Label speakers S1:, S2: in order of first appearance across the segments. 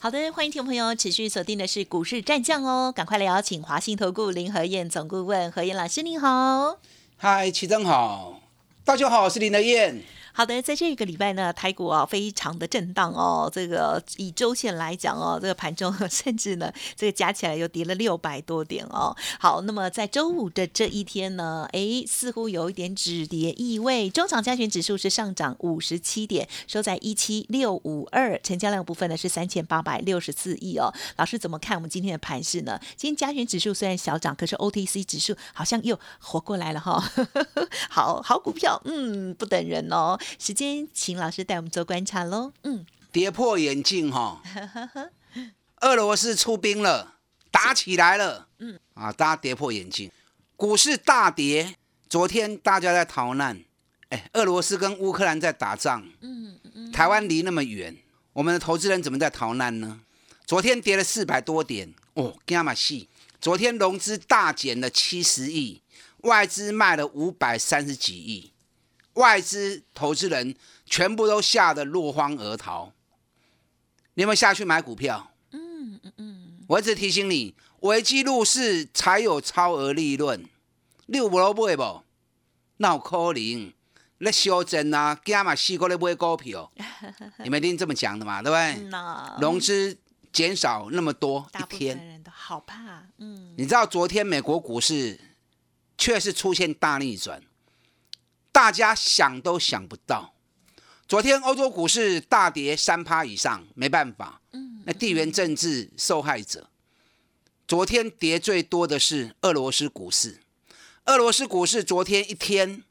S1: 好的，欢迎听众朋友持续锁定的是股市战将哦，赶快来邀请华信投顾林和燕总顾问何燕老师，您好。
S2: 嗨，齐正好，大家好，我是林和燕。
S1: 好的，在这个礼拜呢，台股啊非常的震荡哦。这个以周线来讲哦，这个盘中 甚至呢，这个加起来又跌了六百多点哦。好，那么在周五的这一天呢，哎，似乎有一点止跌意味。中场加权指数是上涨五十七点，收在一七六五二，成交量部分呢是三千八百六十四亿哦。老师怎么看我们今天的盘势呢？今天加权指数虽然小涨，可是 OTC 指数好像又活过来了哈。好好股票，嗯，不等人哦。时间，请老师带我们做观察喽。
S2: 嗯，跌破眼镜哈，俄罗斯出兵了，打起来了。嗯，啊，大家跌破眼镜，股市大跌。昨天大家在逃难，哎，俄罗斯跟乌克兰在打仗。嗯嗯台湾离那么远，我们的投资人怎么在逃难呢？昨天跌了四百多点，哦，干嘛戏？昨天融资大减了七十亿，外资卖了五百三十几亿。外资投资人全部都吓得落荒而逃。你有没有下去买股票？嗯嗯嗯。我一直提醒你，危机入市才有超额利润。你有无买不？那有可能？那修正啊，加嘛四个咧买股票。你们一定这么讲的嘛，对不对？融资减少那么多一天，
S1: 人都好怕。
S2: 嗯。你知道昨天美国股市确实出现大逆转。大家想都想不到，昨天欧洲股市大跌三趴以上，没办法，嗯，那地缘政治受害者。昨天跌最多的是俄罗斯股市，俄罗斯股市昨天一天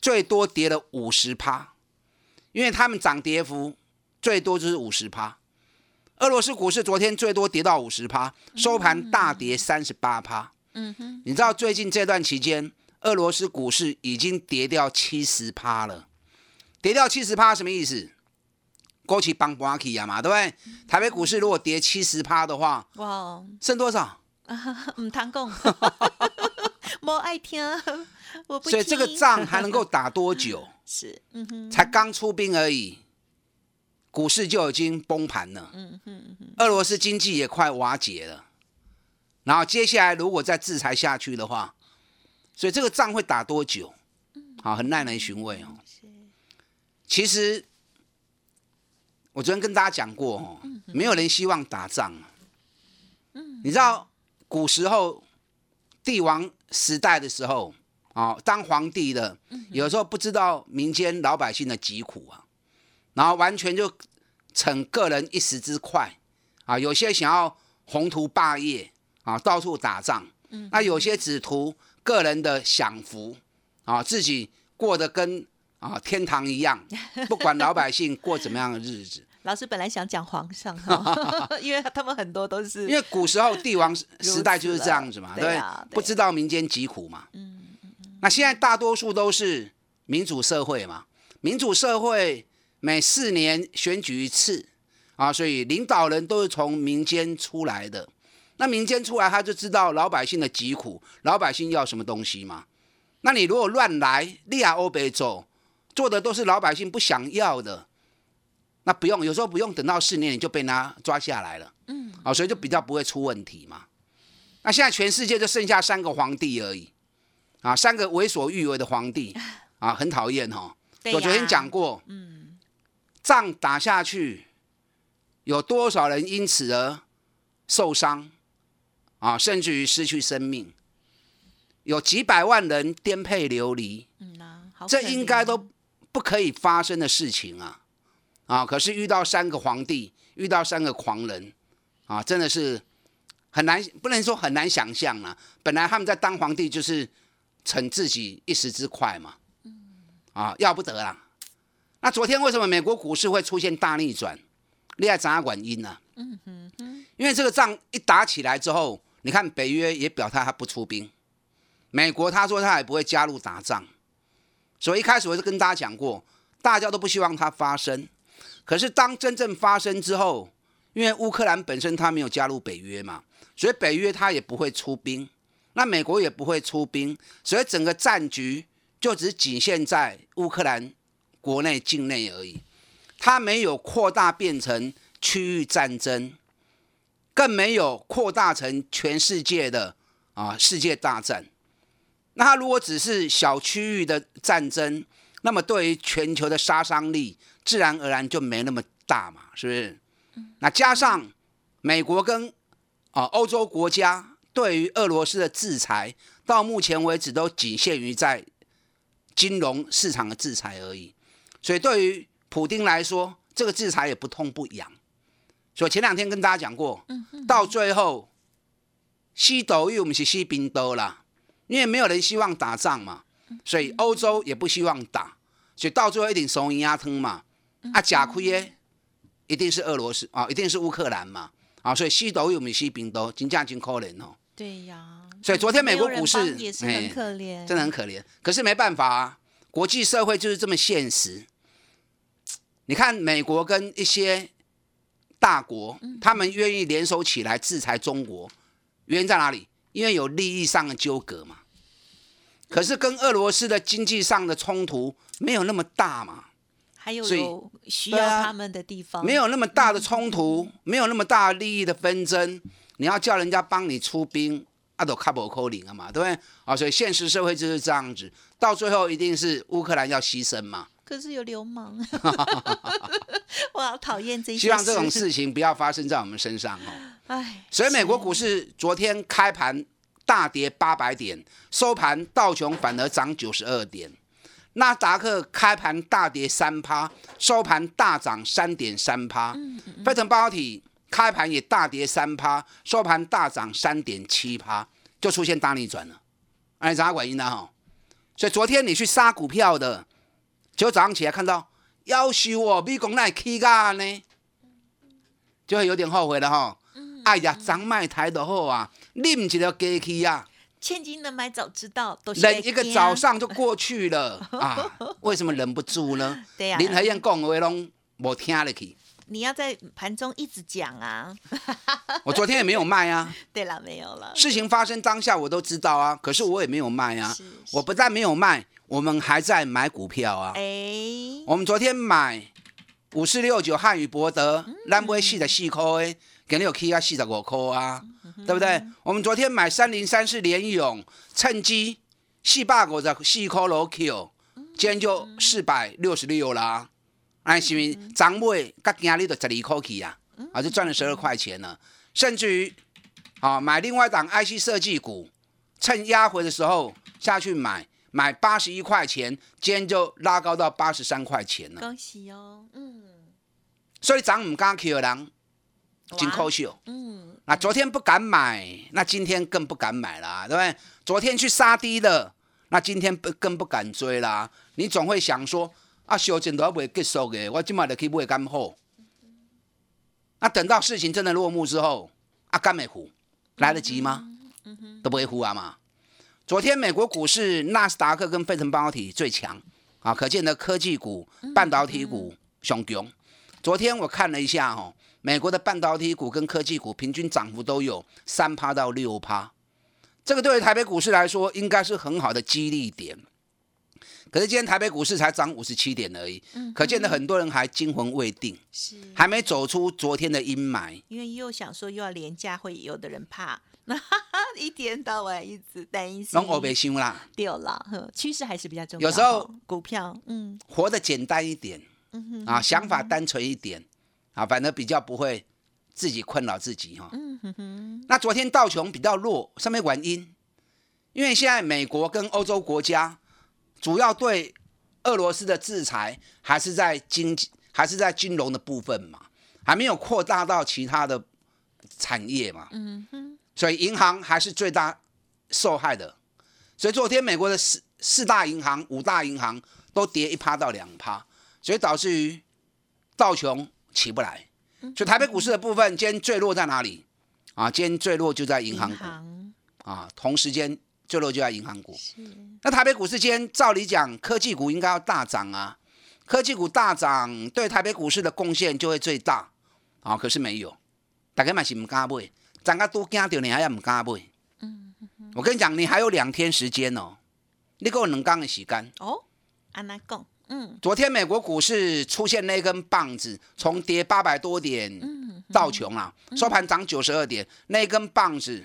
S2: 最多跌了五十趴，因为他们涨跌幅最多就是五十趴。俄罗斯股市昨天最多跌到五十趴，收盘大跌三十八趴。嗯哼，你知道最近这段期间？俄罗斯股市已经跌掉七十趴了，跌掉七十趴什么意思？过去帮瓜起呀嘛，对不对？台北股市如果跌七十趴的话，哇，剩多少？
S1: 唔谈讲，冇爱听，我不。
S2: 所以这个仗还能够打多久？
S1: 是，嗯哼，
S2: 才刚出兵而已，股市就已经崩盘了。嗯哼，俄罗斯经济也快瓦解了，然后接下来如果再制裁下去的话。所以这个仗会打多久？好，很耐人寻味哦。其实我昨天跟大家讲过哦，没有人希望打仗。嗯，你知道古时候帝王时代的时候啊，当皇帝的有时候不知道民间老百姓的疾苦啊，然后完全就逞个人一时之快啊，有些想要宏图霸业啊，到处打仗。那有些只图。个人的享福啊，自己过得跟啊天堂一样，不管老百姓过怎么样的日子。
S1: 老师本来想讲皇上，因为他们很多都是
S2: 因为古时候帝王时代就是这样子嘛，对，不知道民间疾苦嘛。嗯那现在大多数都是民主社会嘛，民主社会每四年选举一次啊，所以领导人都是从民间出来的。那民间出来，他就知道老百姓的疾苦，老百姓要什么东西嘛？那你如果乱来，利亚欧北走，做的都是老百姓不想要的，那不用，有时候不用等到四年，你就被他抓下来了。嗯，啊，所以就比较不会出问题嘛。那现在全世界就剩下三个皇帝而已，啊，三个为所欲为的皇帝，啊，很讨厌哈。我昨天讲过，嗯，仗打下去，有多少人因此而受伤？啊，甚至于失去生命，有几百万人颠沛流离，嗯这应该都不可以发生的事情啊！啊，可是遇到三个皇帝，遇到三个狂人，啊，真的是很难，不能说很难想象啊。本来他们在当皇帝就是逞自己一时之快嘛，啊，要不得啦。那昨天为什么美国股市会出现大逆转？厉害掌管因呢？嗯哼，因为这个仗一打起来之后。你看北约也表态他不出兵，美国他说他也不会加入打仗，所以一开始我就跟大家讲过，大家都不希望它发生。可是当真正发生之后，因为乌克兰本身它没有加入北约嘛，所以北约它也不会出兵，那美国也不会出兵，所以整个战局就只仅限在乌克兰国内境内而已，它没有扩大变成区域战争，更没有扩大成全世界的啊世界大战。那它如果只是小区域的战争，那么对于全球的杀伤力，自然而然就没那么大嘛，是不是？那加上美国跟啊欧洲国家对于俄罗斯的制裁，到目前为止都仅限于在金融市场的制裁而已。所以对于普京来说，这个制裁也不痛不痒。所以前两天跟大家讲过，到最后西斗又不是西冰斗啦。因为没有人希望打仗嘛，所以欧洲也不希望打，所以到最后一定怂赢压吞嘛。啊，假亏耶，一定是俄罗斯啊，一定是乌克兰嘛。啊，所以西斗有没西兵斗，金价金可怜哦。
S1: 对呀。
S2: 所以昨天美国股市
S1: 也是很可怜，
S2: 真的很可怜。可是没办法啊，国际社会就是这么现实。你看美国跟一些大国，他们愿意联手起来制裁中国，原因在哪里？因为有利益上的纠葛嘛。可是跟俄罗斯的经济上的冲突没有那么大嘛，
S1: 还有有需要他们的地方，
S2: 没有那么大的冲突，没有那么大利益的纷争，你要叫人家帮你出兵，阿都卡不扣零了嘛，对不对？啊，所以现实社会就是这样子，到最后一定是乌克兰要牺牲嘛。
S1: 可是有流氓，我好讨厌这些。
S2: 希望这种事情不要发生在我们身上哦。哎，所以美国股市昨天开盘。大跌八百点，收盘道琼反而涨九十二点，纳达克开盘大跌三趴，收盘大涨三点三趴。费城半导体开盘也大跌三趴，收盘大涨三点七趴，就出现大逆转了。哎，啥原因呢？哈，所以昨天你去杀股票的，就早上起来看到要修哦美国那起价呢，就会有点后悔了哈。哎呀，长卖台的好啊！拎起了给去啊！
S1: 千金难买早知道，
S2: 忍一个早上就过去了啊！为什么忍不住呢？
S1: 对呀，
S2: 林海燕讲话拢无听入去。
S1: 你要在盘中一直讲啊！
S2: 我昨天也没有卖啊。
S1: 对了，没有了。
S2: 事情发生当下我都知道啊，可是我也没有卖啊。我不但没有卖，我们还在买股票啊。哎，我们昨天买五四六九汉语博德，兰博系的细扣诶。给你有 K 啊，四十五块啊，对不对？我们昨天买三零三是联勇，趁机四百五十四块罗 Q，今天就四百六十六啦。哎，是咪涨尾，甲今日就十二块起啊，啊，就赚了十二块钱了。甚至于，啊，买另外一档 IC 设计股，趁压回的时候下去买，买八十一块钱，今天就拉高到八十三块钱了。
S1: 恭喜哦，嗯。
S2: 所以涨唔敢 Q 的人。金扣秀，嗯，那昨天不敢买，那今天更不敢买啦，对不对？昨天去杀低的，那今天不更不敢追啦。你总会想说，啊，修正都还未结束的，我今晚就可以买干货。啊等到事情真的落幕之后，啊，干美糊来得及吗？都不会糊啊嘛。昨天美国股市纳斯达克跟费城半导体最强啊，可见的科技股、半导体股雄强。昨天我看了一下哦。美国的半导体股跟科技股平均涨幅都有三趴到六趴，这个对于台北股市来说应该是很好的激励点。可是今天台北股市才涨五十七点而已，嗯可见得很多人还惊魂未定，是还没走出昨天的阴霾。
S1: 因为又想说又要廉价，会有的人怕，那 一天到晚一直担心。
S2: 拢我别想啦，
S1: 掉了，趋势还是比较重要。
S2: 有时候
S1: 股票，嗯，
S2: 活得简单一点，嗯哼，啊，想法单纯一点。啊，反正比较不会自己困扰自己哈。嗯哼哼。那昨天道琼比较弱，上面原因，因为现在美国跟欧洲国家主要对俄罗斯的制裁还是在经济，还是在金融的部分嘛，还没有扩大到其他的产业嘛。嗯哼。所以银行还是最大受害的。所以昨天美国的四四大银行、五大银行都跌一趴到两趴，所以导致于道琼。起不来，所以台北股市的部分今天坠落在哪里？啊，今天坠落就在银行股啊，同时间最弱就在银行股。那台北股市今天照理讲，科技股应该要大涨啊，科技股大涨对台北股市的贡献就会最大。啊，可是没有，大家嘛是唔敢买，涨个都惊到你还要唔敢买。嗯，我跟你讲，你还有两天时间哦，你给我能刚的洗干
S1: 哦，安那讲。
S2: 嗯，昨天美国股市出现那根棒子，从跌八百多点到穷啊，收盘涨九十二点，那根棒子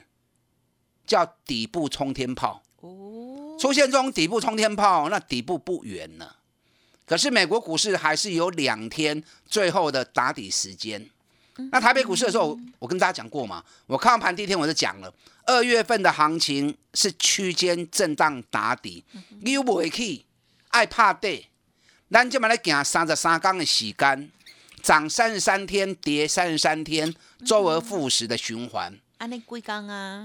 S2: 叫底部冲天炮。哦，出现这种底部冲天炮，那底部不远了。可是美国股市还是有两天最后的打底时间。那台北股市的时候，我跟大家讲过嘛，我看完盘第一天我就讲了，二月份的行情是区间震荡打底，你又不会去爱怕跌。咱今嘛来行三十三天的时间，涨三十三天，跌三十三天，周而复始的循环。
S1: 安尼几天啊？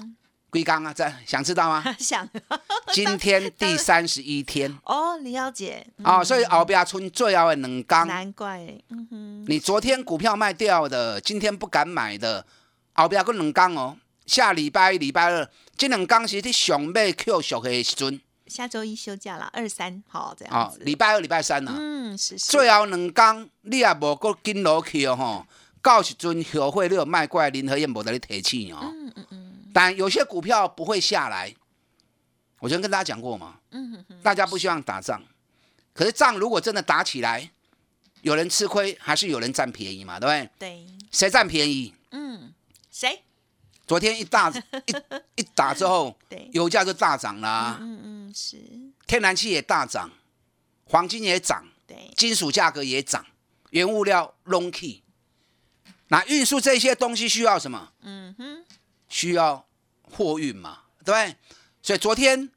S2: 几天啊？这想知道吗？
S1: 想。
S2: 今天第三十一天。
S1: 哦，了解。
S2: 哦，所以后边村最后的两缸。
S1: 难怪。嗯哼。
S2: 你昨天股票卖掉的，今天不敢买的，后边个两缸哦。下礼拜礼拜二，这两缸是你上买 Q 熟的时阵。
S1: 下周一休假了，二三好这样子。
S2: 礼拜二、礼拜三呢？
S1: 嗯，是是。
S2: 最后两缸你也无够跟落去哦吼，到时阵后悔你有卖过来，林和燕无得你提起哦。嗯嗯嗯。但有些股票不会下来，我昨天跟大家讲过嘛。嗯。大家不希望打仗，可是仗如果真的打起来，有人吃亏还是有人占便宜嘛？对不对？
S1: 对。
S2: 谁占便宜？
S1: 嗯，谁？
S2: 昨天一大 一一打之后，油价就大涨了。
S1: 嗯嗯是。
S2: 天然气也大涨，黄金也涨，
S1: 对，
S2: 金属价格也涨，原物料 long key。那运输这些东西需要什么？嗯哼，需要货运嘛，对不对？所以昨天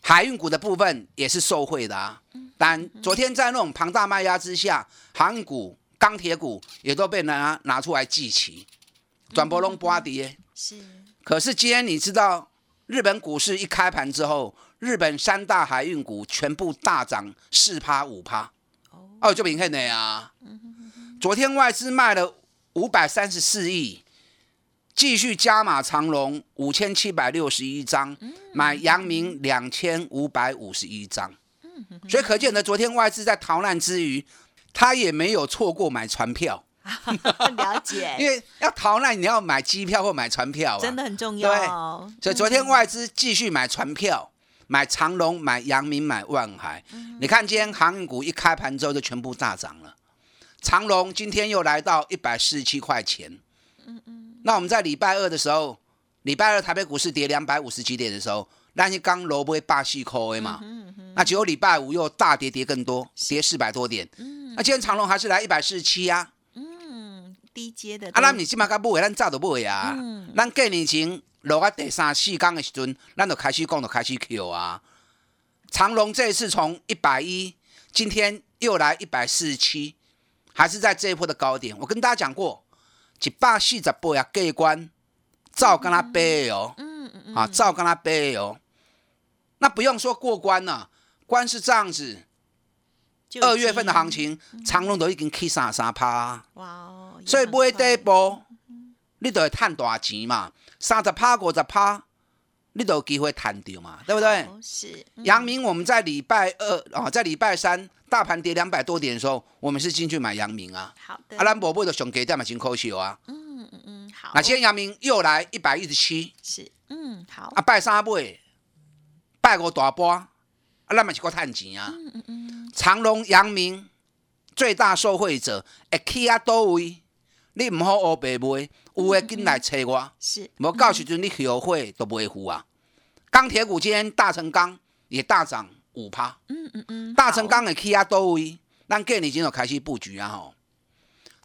S2: 海运股的部分也是受惠的啊。但昨天在那种庞大卖压之下，航运股、钢铁股也都被拿拿出来祭旗。转波龙波跌，
S1: 是。
S2: 可是今天你知道，日本股市一开盘之后，日本三大海运股全部大涨四趴五趴。哦，就明看的呀。昨天外资卖了五百三十四亿，继续加码长隆五千七百六十一张，买阳明两千五百五十一张。所以可见呢，昨天外资在逃难之余，他也没有错过买船票。
S1: 了解，
S2: 因为要逃难，你要买机票或买船票，
S1: 真的很重要。
S2: 对，所以昨天外资继续买船票，买长龙、买阳明、买万海。你看今天航运股一开盘之后就全部大涨了。长龙今天又来到一百四十七块钱。嗯嗯。那我们在礼拜二的时候，礼拜二台北股市跌两百五十几点的时候，那些刚萝卜霸气扣 A 嘛。嗯嗯。那结果礼拜五又大跌，跌更多，跌四百多点。嗯。那今天长隆还是来一百四十七呀。
S1: 低阶的
S2: 啊，那你即马甲买，咱早都不会啊。咱过年前落啊第三四天的时阵，咱就开始讲，就开始 Q 啊。长隆这一次从一百一，今天又来一百四十七，还是在这一波的高点。我跟大家讲过，一百四十八啊，过关照跟他背哦。嗯嗯嗯。啊，照跟他背哦。那不用说过关了，关是这样子。二月份的行情，长隆都已经起三三趴。哇哦！所以买第一步，你都会赚大钱嘛。三十趴、五十趴，你都有机会谈掉嘛，对不对？
S1: 是。
S2: 阳明，我们在礼拜二啊，在礼拜三大盘跌两百多点的时候，我们是进去买阳明啊。
S1: 好的。
S2: 啊，咱宝贝的熊给在嘛，真可惜啊。嗯嗯嗯，好。那今天阳明又来一百一十七。
S1: 是。嗯，好。
S2: 啊，拜三买，拜五大波，啊，咱嘛是够趁钱啊。嗯嗯嗯。长隆、阳明最大受惠者，会去啊多位？你唔好乌白买，有诶紧来找我。
S1: 是，
S2: 无到时阵你后悔都不会付啊。钢铁股今天大成钢也大涨五趴。嗯嗯嗯。大成钢的起啊多位？咱过年前就开始布局啊吼。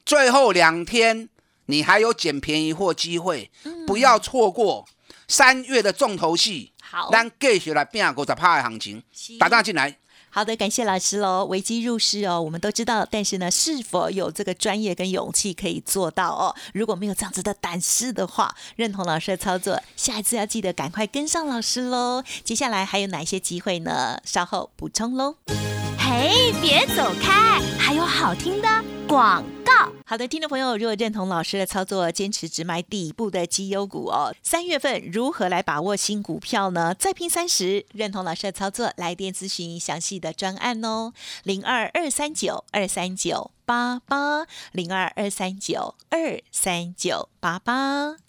S2: 最后两天你还有捡便宜货机会，不要错过三月的重头戏。
S1: 好，
S2: 咱继续来拼五十趴的行情，打单进来。
S1: 好的，感谢老师喽。危机入市哦，我们都知道，但是呢，是否有这个专业跟勇气可以做到哦？如果没有这样子的胆识的话，认同老师的操作，下一次要记得赶快跟上老师喽。接下来还有哪些机会呢？稍后补充喽。嘿，别走开，还有好听的广告。好的，听众朋友，如果认同老师的操作，坚持只买底部的绩优股哦，三月份如何来把握新股票呢？再拼三十，认同老师的操作，来电咨询详细的专案哦，零二二三九二三九八八，零二二三九二三九八八。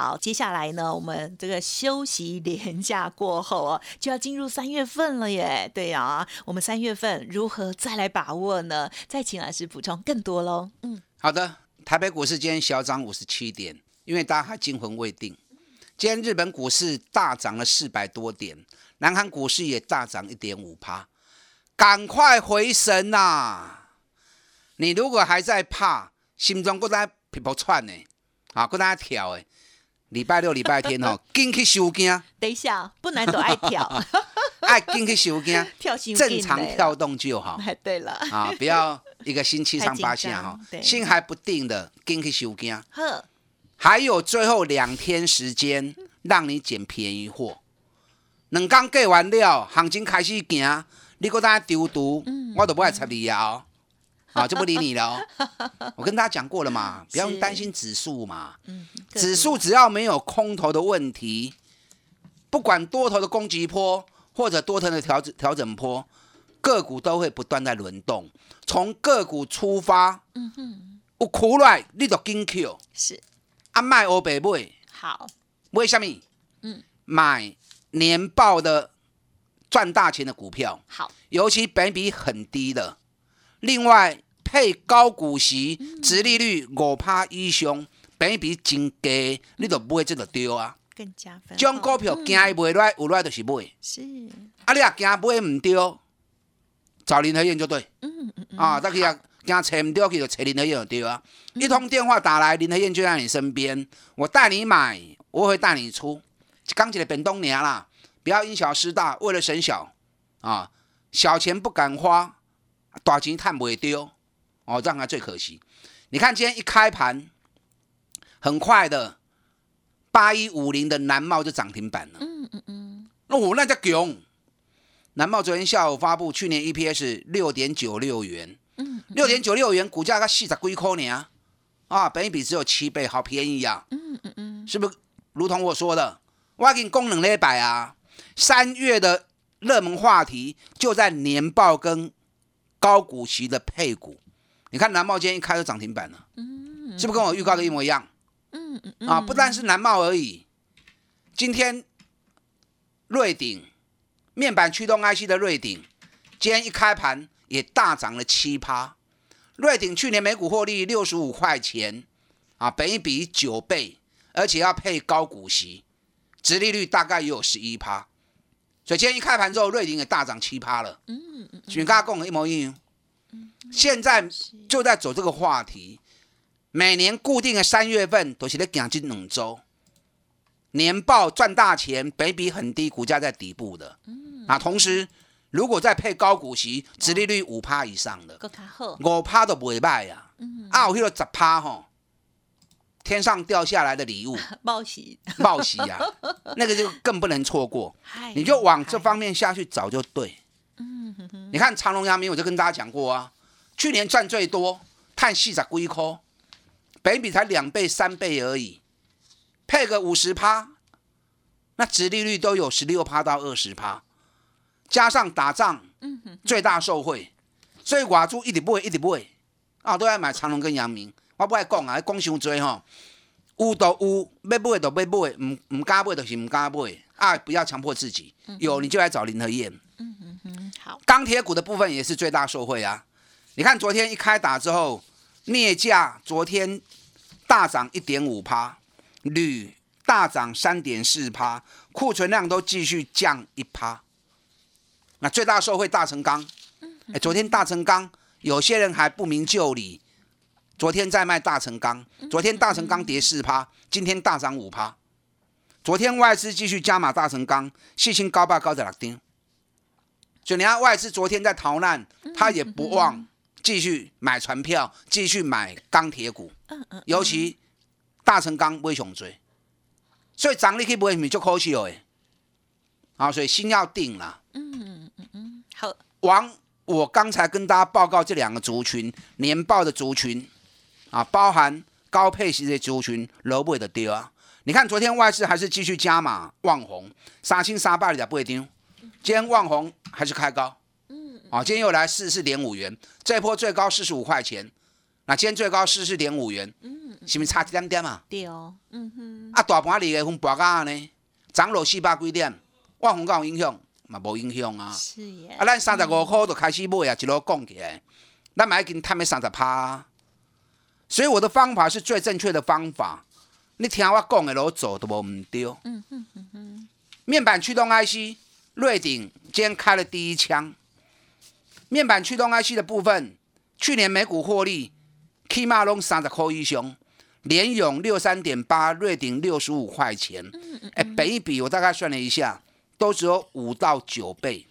S1: 好，接下来呢，我们这个休息年假过后哦，就要进入三月份了耶。对呀，我们三月份如何再来把握呢？再请老师补充更多喽。
S2: 嗯，好的。台北股市今天小涨五十七点，因为大家还惊魂未定。今天日本股市大涨了四百多点，南韩股市也大涨一点五趴。赶快回神呐！你如果还在怕，心中搁在皮包窜呢，啊，搁在跳诶。礼拜六、礼拜天哦，进去收惊。
S1: 等一下，不难都爱跳，
S2: 爱进去收惊，
S1: 跳
S2: 正常跳动就好。
S1: 哎，对了，
S2: 啊，不要一个星期上八下哈，心还不定的，进去收惊。呵，还有最后两天时间，让你捡便宜货。两刚过完了，行情开始行，你搁在丢毒，我都不爱插你哦。啊，就不理你了。哦 我跟大家讲过了嘛，不要担心指数嘛。指数只要没有空头的问题，不管多头的攻击波或者多头的调整调整波，个股都会不断在轮动。从个股出发，嗯哼，有苦来你就跟 Q
S1: 是
S2: 啊，卖欧北买
S1: 好，
S2: 为什么？嗯，买年报的赚大钱的股票，
S1: 好，
S2: 尤其本比很低的。另外配高股息、殖利率五趴以上，比比真低，你都买这个丢啊！
S1: 更加分。
S2: 将股票惊伊卖来，有来就是买。
S1: 是。
S2: 啊，你啊惊买唔丢，找林和燕就对。嗯嗯嗯。啊，再去啊惊找唔到，去就找林和燕就对啊。一通电话打来，林和燕就在你身边，我带你买，我会带你出。刚起来本东年啦，不要因小失大，为了省小啊，小钱不敢花。大钱探不会丢哦，这样还最可惜。你看今天一开盘，很快的，八一五零的南茂就涨停板了。嗯嗯嗯。那我那叫囧。南茂昨天下午发布，去年 EPS 六点九六元。嗯。六点九六元，股价才四十几块呢。啊，本一比只有七倍，好便宜啊。嗯嗯嗯。是不是？如同我说的，我给你功能一百啊。三月的热门话题就在年报跟。高股息的配股，你看南茂今天一开就涨停板了，嗯，是不是跟我预告的一模一样？嗯嗯啊，不但是南茂而已，今天瑞鼎面板驱动 IC 的瑞鼎，今天一开盘也大涨了七趴。瑞鼎去年每股获利六十五块钱，啊，本一比九倍，而且要配高股息，殖利率大概也有十一趴。所以今天一开盘之后，瑞鼎也大涨七趴了。嗯嗯，全家共一模一样。现在就在走这个话题，每年固定的三月份都是在讲金两周，年报赚大钱，本比很低，股价在底部的。嗯，啊，同时如果再配高股息，殖利率五趴以上的，五趴都不会卖呀。嗯，啊，有迄个十趴吼。天上掉下来的礼物，
S1: 报喜。
S2: 报喜呀，那个就更不能错过。你就往这方面下去找就对。嗯哼哼，你看长隆、阳明，我就跟大家讲过啊，去年赚最多，碳细在龟壳，北比才两倍、三倍而已，配个五十趴，那殖利率都有十六趴到二十趴，加上打仗，最大受惠，所以寡猪一直不会，一直不会。啊，都要买长隆跟阳明。我不爱讲啊，讲伤多吼。有都有，要买就要买，唔唔敢买就是唔敢买。啊，不要强迫自己，有你就来找林和燕。
S1: 嗯嗯嗯，好。
S2: 钢铁股的部分也是最大受惠啊。你看昨天一开打之后，镍价昨天大涨一点五趴，铝大涨三点四趴，库存量都继续降一趴。那最大受惠大成钢，哎，昨天大成钢有些人还不明就里。昨天在卖大成钢，昨天大成钢跌四趴，今天大涨五趴。昨天外资继续加码大成钢，信心高吧高在哪丁？所以你看外资昨天在逃难，他也不忘继续买船票，继续买钢铁股。尤其大成钢微熊追，所以涨力可以不会米就可惜了哎。好，所以心要定了。嗯嗯嗯，好。王，我刚才跟大家报告这两个族群年报的族群。啊，包含高配息的族群，楼不会的丢啊！你看昨天外资还是继续加码，旺红三千三百里的不会丢，今天旺红还是开高，嗯，啊，今天又来四十四点五元，这波最高四十五块钱，那今天最高四十四点五元，嗯，是不是差一点点啊？
S1: 对哦，嗯哼，
S2: 啊，大盘里的分博价呢，涨落四百几点，旺红有影响？嘛？无影响啊，
S1: 是耶，
S2: 啊，咱三十五块就开始买啊，一路讲起来，咱买紧探咩三十趴。所以我的方法是最正确的方法，你听我讲的路走都无唔丢。嗯嗯嗯嗯。面板驱动 IC，瑞鼎今天开了第一枪。面板驱动 IC 的部分，去年每股获利起码拢三十块以上，联勇六三点八，瑞鼎六十五块钱。哎，比一比，我大概算了一下，都只有五到九倍，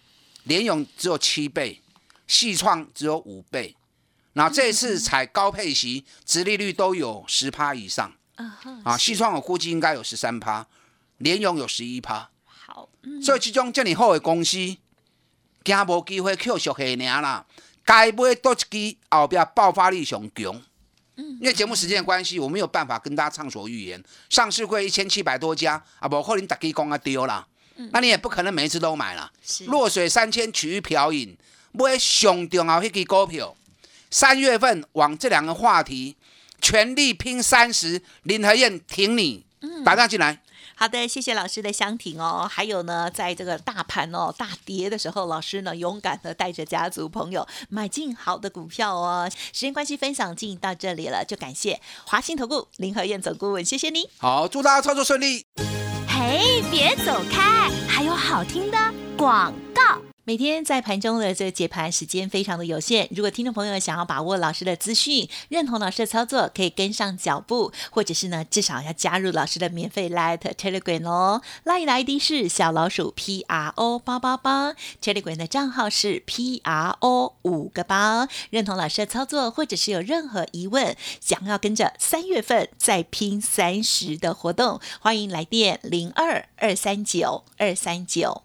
S2: 联勇只有七倍，细创只有五倍。那这次采高配息，殖利率都有十趴以上。啊，西创我估计应该有十三趴，联勇有十一趴。
S1: 好，
S2: 所以这种这么好的公司，惊无机会扣熟下尔啦。该买多一支，后边爆发力上强。嗯，因为节目时间的关系，我没有办法跟大家畅所欲言。上市会一千七百多家，啊，不可能大家讲啊丢啦。那你也不可能每一次都买了。落水三千，取于瓢饮。买上重要迄支股票。三月份往这两个话题全力拼三十，林和燕挺你，打上进来。
S1: 好的，谢谢老师的相挺哦。还有呢，在这个大盘哦大跌的时候，老师呢勇敢的带着家族朋友买进好的股票哦。时间关系，分享进到这里了，就感谢华兴投顾林和燕总顾问，谢谢你。
S2: 好，祝大家操作顺利。
S3: 嘿，别走开，还有好听的广告。
S1: 每天在盘中的这个解盘时间非常的有限，如果听众朋友想要把握老师的资讯，认同老师的操作，可以跟上脚步，或者是呢至少要加入老师的免费 Light Telegram 哦。Light ID 是小老鼠 P R O 八八八，Telegram 的账号是 P R O 五个八。认同老师的操作，或者是有任何疑问，想要跟着三月份再拼三十的活动，欢迎来电零二二三九二三九。